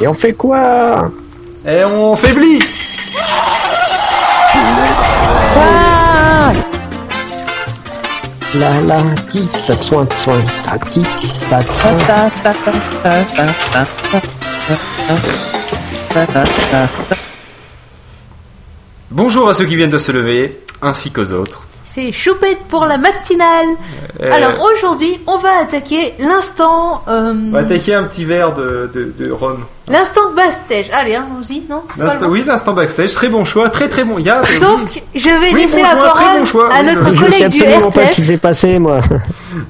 Et on fait quoi Et on faiblit La la ti, tas de soin, de soin, ta ti, tas de soin. Bonjour à ceux qui viennent de se lever, ainsi qu'aux autres. C'est Choupette pour la matinale. Euh, Alors aujourd'hui, on va attaquer l'instant. euh, on va attaquer un petit verre de, de, de rhum. l'instant backstage. Allez, hein, allons-y, non L'instant- oui, l'instant backstage, très bon choix, très très bon. Il y a, bon Donc, je vais Oui, laisser bon la parole bon choix, à oui, notre je Je sais collègue du absolument pas ce qui s'est passé, moi.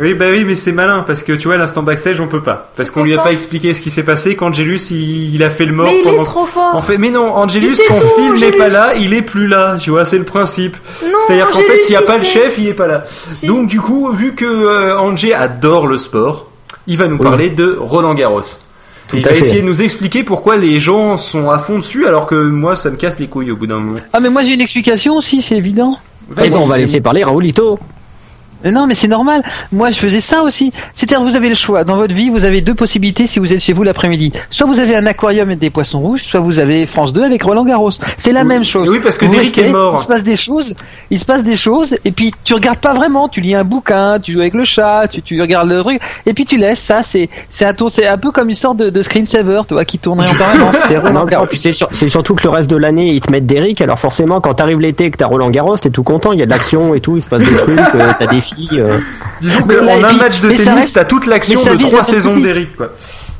Oui, bah oui, mais c'est malin parce que tu vois, l'instant backstage, on peut pas. Parce qu'on lui a pas expliqué ce qui s'est passé. Quand Angelus, il, il a fait le mort Mais il pendant. est trop fort. En fait, mais non, Angelus, quand tout, Phil n'est pas là, il est plus là. Tu vois, c'est le principe. Non, C'est-à-dire qu'en fait, s'il n'y a pas le chef, il est pas là. Si. Donc, du coup, vu que euh, Angé adore le sport, il va nous Oui. parler de Roland Garros. Tout il va fait. essayer de nous expliquer pourquoi les gens sont à fond dessus alors que moi, ça me casse les couilles au bout d'un moment. Ah mais moi j'ai une explication aussi, c'est évident. Et bon, on va laisser parler Raoulito. Euh, Non mais c'est normal. Moi je faisais ça aussi. C'est-à-dire vous avez le choix. Dans votre vie vous avez deux possibilités si vous êtes chez vous l'après-midi. Soit vous avez un aquarium et des poissons rouges, soit vous avez France 2 avec Roland Garros. C'est la Oui. même chose. Oui, parce que Derrick est mort. Il se passe des choses. Il se passe des choses et puis tu regardes pas vraiment. Tu lis un bouquin, tu joues avec le chat, tu, tu regardes le truc et puis tu laisses. Ça c'est c'est un tour. C'est un peu comme une sorte de, de screensaver, tu vois, qui tournerait en permanence. C'est Roland Garros. puis c'est sur- c'est surtout que le reste de l'année, ils te mettent d'Eric, alors forcément, quand t'arrives l'été et que t'as Roland Garros, t'es tout content, il y a de l'action et tout, il se passe des trucs, euh, t'as des filles. Euh. Disons qu'en un puis- match de tennis, reste- t'as toute l'action de trois saisons d'Eric, quoi.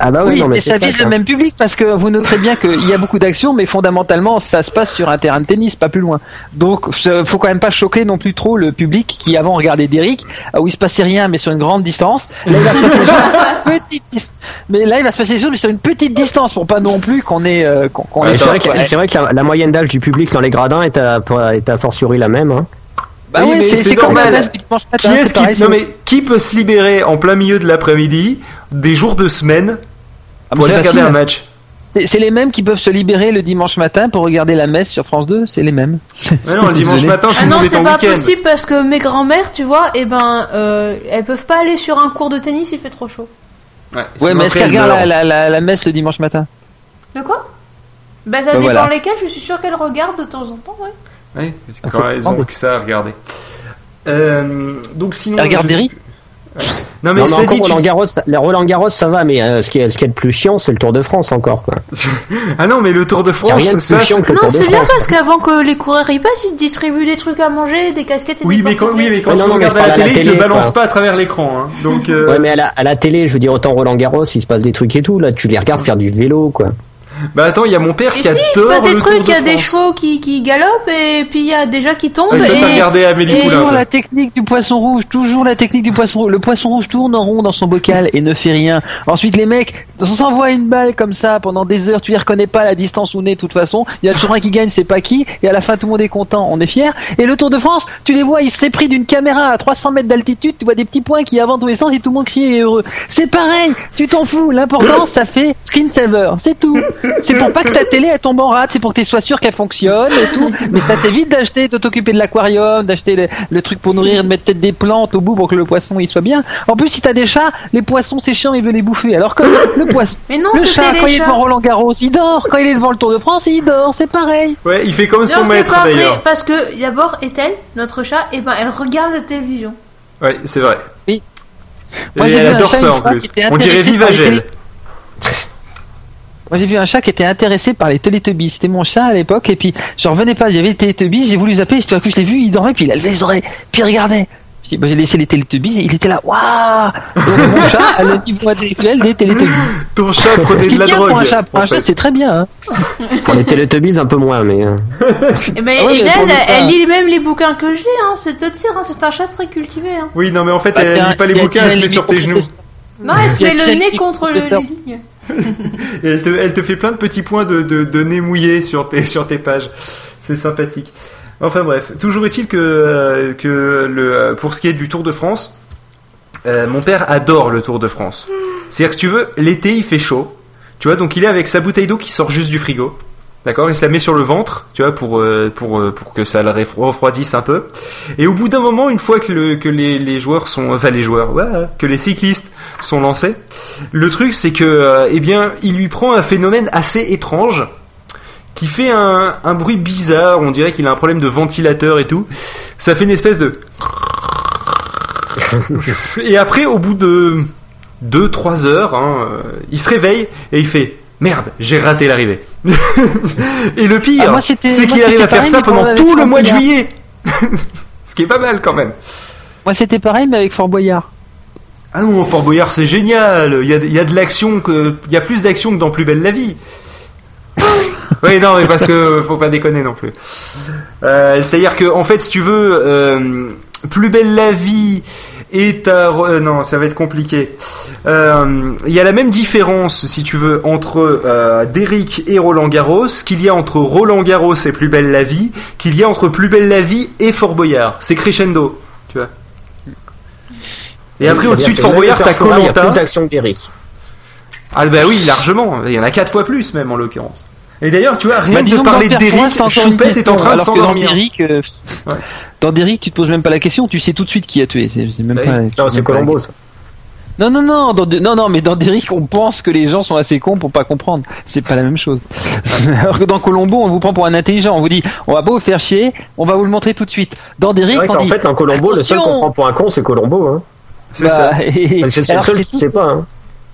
Ah bah oui, Oui, non, mais ça vise le même public parce que vous noterez bien qu'il y a beaucoup d'actions, mais fondamentalement, ça se passe sur un terrain de tennis, pas plus loin. Donc, faut quand même pas choquer non plus trop le public qui avant regardait Derrick, euh, où il se passait rien, mais sur une grande distance. Là, il va se passer sur une petite dis- mais là, il va se passer sur une petite distance pour pas non plus qu'on ait, euh, qu'on qu'on Ouais, ait Et C'est vrai, que, quoi. c'est vrai que la, la moyenne d'âge du public dans les gradins est à, est à fortiori la même. Hein. Bah Oui, mais c'est normal. Qui pareil, qui, non mais qui peut se libérer en plein milieu de l'après-midi, des jours de semaine, Ah, pour aller regarder facile. un match C'est les mêmes qui peuvent se libérer le dimanche matin pour regarder la messe sur France 2, c'est les mêmes. Mais non, le dimanche matin, tout Ah non, est c'est pas possible parce que mes grands-mères, tu vois, eh ben, euh, elles peuvent pas aller sur un cours de tennis, il fait trop chaud. Ouais, Ouais, mais est-ce après, qu'elle elle regarde meurt. la, la, la, la messe le dimanche matin? De quoi? Bah ça Bah, dépend voilà. lesquels, je suis sûre qu'elles regardent de temps en temps, ouais. Oui, Ah, quand prendre. ont que ça à regarder. Euh, donc sinon. Regarde je- Derrick Non mais, Non, mais encore dit, tu- Roland Garros, les Roland Garros, ça va, mais euh, ce, qui est, ce qui est le plus chiant, c'est le Tour de France encore, quoi. Ah non mais le Tour de France, rien de ça. plus chiant c'est- que le Non, Tour de c'est bien France. parce qu'avant que les coureurs y passent, ils distribuent des trucs à manger, des casquettes et Oui des mais quand, oui, mais quand tu non, regardes à la télé, tu le télé, balances quoi. pas à travers l'écran. Hein. Donc. euh, Ouais, mais à la, à la télé, je veux dire, autant Roland Garros, il se passe des trucs et tout, là, tu les regardes faire du vélo, quoi. Bah attends, il y a mon père Et qui si, il se adore passe des le Tour trucs, il y a des chevaux qui, qui galopent et puis il y a des gens qui tombent Ah, et... regardé Amélie et- Poulain. Toujours toi. la technique du poisson rouge, toujours la technique du poisson rouge. Le poisson rouge tourne en rond dans son bocal et ne fait rien. Ensuite, les mecs on s'envoie une balle comme ça pendant des heures. Tu les reconnais pas à la distance où on est de toute façon. Il y a toujours un qui gagne, c'est pas qui. Et à la fin, tout le monde est content, on est fier. Et le Tour de France, tu les vois, il s'est pris d'une caméra à 300 mètres d'altitude. Tu vois des petits points qui avancent dans tous les sens et tout le monde crie et est heureux. C'est pareil, tu t'en fous. L'important, ça fait screensaver, c'est tout. C'est pour pas que ta télé elle tombe en rate, c'est pour que tu sois sûr qu'elle fonctionne et tout. Mais ça t'évite d'acheter, de t'occuper de l'aquarium, d'acheter le, le truc pour nourrir, de mettre peut-être des plantes au bout pour que le poisson il soit bien. En plus, si t'as des chats, les poissons c'est chiant, ils veulent les bouffer. Alors que le poisson, Mais non, le chat, quand il est devant Roland Garros, il dort. Quand il est devant le Tour de France, il dort. C'est pareil. Ouais, il fait comme son Non, c'est maître pas vrai, d'ailleurs. parce que d'abord, Ethel, notre chat, et ben, elle regarde la télévision. Ouais, c'est vrai. Oui. Et Moi, j'ai vu elle un adore chat ça une en fois plus. qui était On dirait Vivagel. Moi j'ai vu un chat qui était intéressé par les Teletubbies. C'était mon chat à l'époque et puis je revenais pas. J'avais les Teletubbies, j'ai voulu zapper. Et tout à coup je l'ai vu, il dormait puis il a levé les oreilles, puis il regardait. Bah, j'ai laissé les Teletubbies et il était là. Waouh Donc, Mon chat a le niveau intellectuel des Teletubbies. Ton chat prenait de la drogue. pour un chat. En un chat fait. c'est très bien. Hein. Pour les Teletubbies, un peu moins, mais. euh, Et ben, Ah ouais, Ethel, pour le chat- elle lit même les bouquins que je lis, hein, c'est te dire, hein, c'est un chat très cultivé. Hein. Oui, non, mais en fait, Bah, elle tiens, lit pas les bouquins, elle se met sur tes genoux. Non, elle se met le nez contre le, lignes. Elle te, fait plein de petits points de, nez mouillé sur tes, pages. C'est sympathique. Enfin bref, toujours est-il que, euh, euh, pour ce qui est du Tour de France, euh, mon père adore le Tour de France. C'est-à-dire que si tu veux, l'été il fait chaud. Tu vois, donc il est avec sa bouteille d'eau qui sort juste du frigo. D'accord, il se la met sur le ventre, tu vois, pour euh, pour euh, pour que ça le refro- refroidisse un peu. Et au bout d'un moment, une fois que le que les, joueurs sont, enfin les joueurs, ouais, que les cyclistes sont lancés, le truc c'est que, euh, eh bien, il lui prend un phénomène assez étrange qui fait un, un bruit bizarre. On dirait qu'il a un problème de ventilateur et tout. Ça fait une espèce de et après, au bout de 2-3 heures, hein, il se réveille et il fait Merde, j'ai raté l'arrivée. et le pire, Ah, c'est qu'il arrive à faire ça pendant tout le mois de juillet. Ce qui est pas mal quand même. Moi, c'était pareil, mais avec Fort Boyard. Ah non, Fort Boyard, c'est génial. Il y a, il y a de l'action que, il y a plus d'action que dans Plus belle la vie. oui, non, mais parce que faut pas déconner non plus. Euh, C'est-à-dire que, en fait, si tu veux, euh, Plus belle la vie est à, re- euh, non, ça va être compliqué. Euh, Il y a la même différence, si tu veux, entre euh, Derrick et Roland Garros qu'il y a entre Roland Garros et Plus belle la vie, qu'il y a entre Plus belle la vie et Fort Boyard. C'est crescendo, tu vois. Et après, au-dessus de Fort Boyard, t'as Il y a plus d'action que d'Eric. Ah bah oui, largement. Il y en a quatre fois plus même en l'occurrence. Et d'ailleurs, tu vois, rien Bah, que de parler encore une Choupette est question, en train de que dans s'endormir. Derrick, euh, Ouais. dans Derrick, tu te poses même pas la question, tu sais tout de suite qui a tué. C'est c'est même pas. Non, c'est Colombo, ça. Non, non, non, dans, De- non, non, mais dans Derrick, on pense que les gens sont assez cons pour pas comprendre. C'est pas la même chose. Alors que dans Colombo, on vous prend pour un intelligent. On vous dit, on va pas vous faire chier, on va vous le montrer tout de suite. Dans Derrick, on dit, fait, dans Colombo, le seul qu'on prend pour un con, c'est Colombo. Hein. C'est bah, ça. et- Parce que c'est le seul qui sait pas. Hein.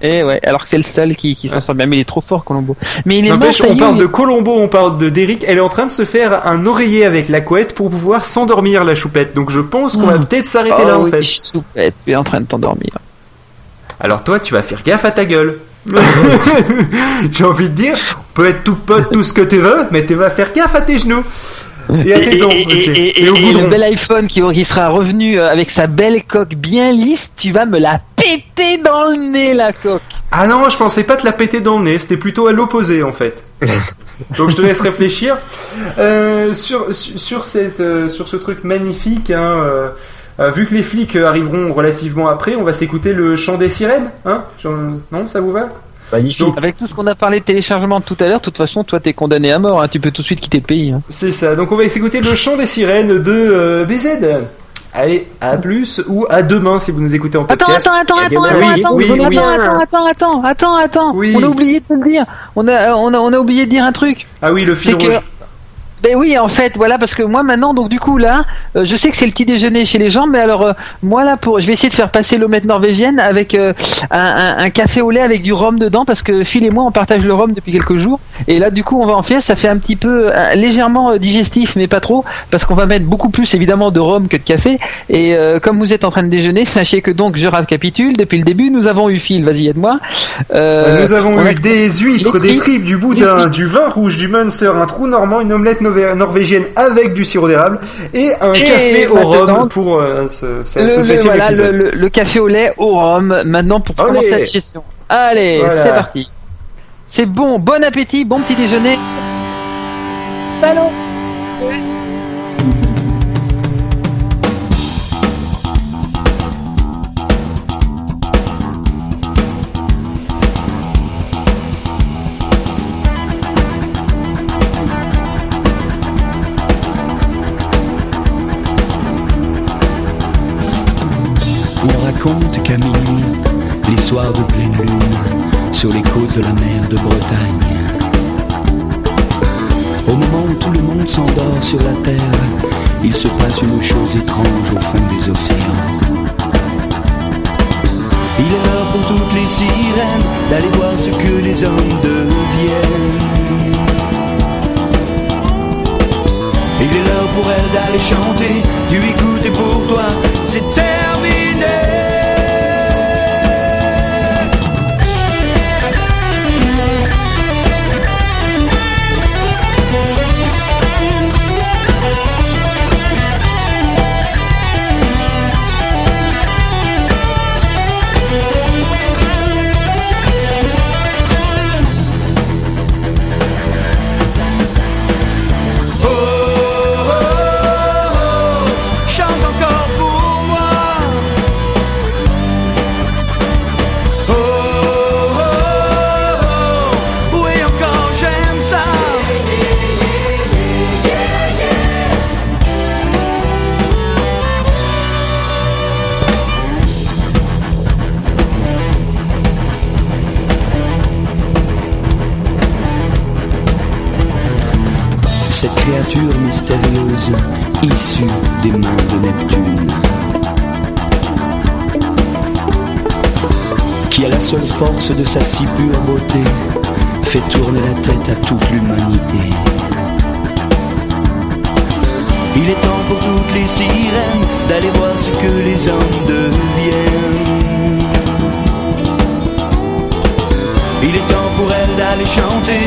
Eh ouais, alors que c'est le seul qui, qui s'en sort bien, mais il est trop fort, Colombo. Mais il est mort, N'empêche, ça y on est, parle de Colombo, on parle de Derrick. Elle est en train de se faire un oreiller avec la couette pour pouvoir s'endormir la choupette. Donc je pense qu'on va Mm. peut-être s'arrêter Oh là en oui, fait. choupette, tu es en train de t'endormir. Alors toi, tu vas faire gaffe à ta gueule. J'ai envie de dire, on peut être tout pote, tout ce que tu veux, mais tu vas faire gaffe à tes genoux. Et à tes dents aussi. et- Et au et goudron. le bel iPhone qui, qui sera revenu euh, avec sa belle coque bien lisse, tu vas me la péter dans le nez, la coque. Ah non, je pensais pas te la péter dans le nez, c'était plutôt à l'opposé en fait. Donc je te laisse réfléchir. Euh, sur, sur, sur cette, euh, sur ce truc magnifique, hein, euh, euh, vu que les flics euh, arriveront relativement après, on va s'écouter le chant des sirènes. Hein non, ça vous va? Magnifique. Donc, Avec tout ce qu'on a parlé de téléchargement tout à l'heure, de toute façon, toi, t'es condamné à mort. hein. Tu peux tout de suite quitter le pays. hein. C'est ça. Donc on va s'écouter le chant des sirènes de euh, BZ. Allez, à plus ou à demain si vous nous écoutez en Attends, podcast. attends, attends, attends, attends, oui, attends, oui, attends, oui. attends, attends, attends, attends, attends. Oui. On a oublié de te le dire. On a, on a, on a oublié de dire un truc. Ah oui, le fil C'est que. Ben oui, en fait, voilà, parce que moi maintenant, donc du coup là, euh, je sais que c'est le petit déjeuner chez les gens, mais alors euh, moi là, pour, je vais essayer de faire passer l'omelette norvégienne avec euh, un, un- un café au lait avec du rhum dedans, parce que Phil et moi on partage le rhum depuis quelques jours, et là du coup on va en faire, ça fait un petit peu euh, légèrement euh, digestif, mais pas trop, parce qu'on va mettre beaucoup plus évidemment de rhum que de café, et euh, comme vous êtes en train de déjeuner, sachez que donc je récapitule, depuis le début nous avons eu Phil, vas-y aide-moi. Euh, Nous avons on eu des huîtres, des tri- tripes, du boudin, du vin rouge, du Munster, un trou normand, une omelette nové- norvégienne avec du sirop d'érable et un Et café au maintenant, rhum pour euh, ce, ce, le, ce le- septième voilà, le, épisode. le- le café au lait au rhum maintenant pour Allez. commencer cette session. Allez, Voilà. c'est parti. C'est bon, bon appétit, bon petit déjeuner. Les soirs de pleine lune, sur les côtes de la mer de Bretagne, au moment où tout le monde s'endort sur la terre, il se passe une chose étrange au fond des océans. Il est l'heure pour toutes les sirènes d'aller voir ce que les hommes deviennent. Il est l'heure pour elle d'aller chanter, tu écoutes et pour toi c'est cette créature mystérieuse issue des mains de Neptune. Qui a la seule force de sa si pure beauté fait tourner la tête à toute l'humanité. Il est temps pour toutes les sirènes d'aller voir ce que les hommes deviennent. Il est temps pour elles d'aller chanter,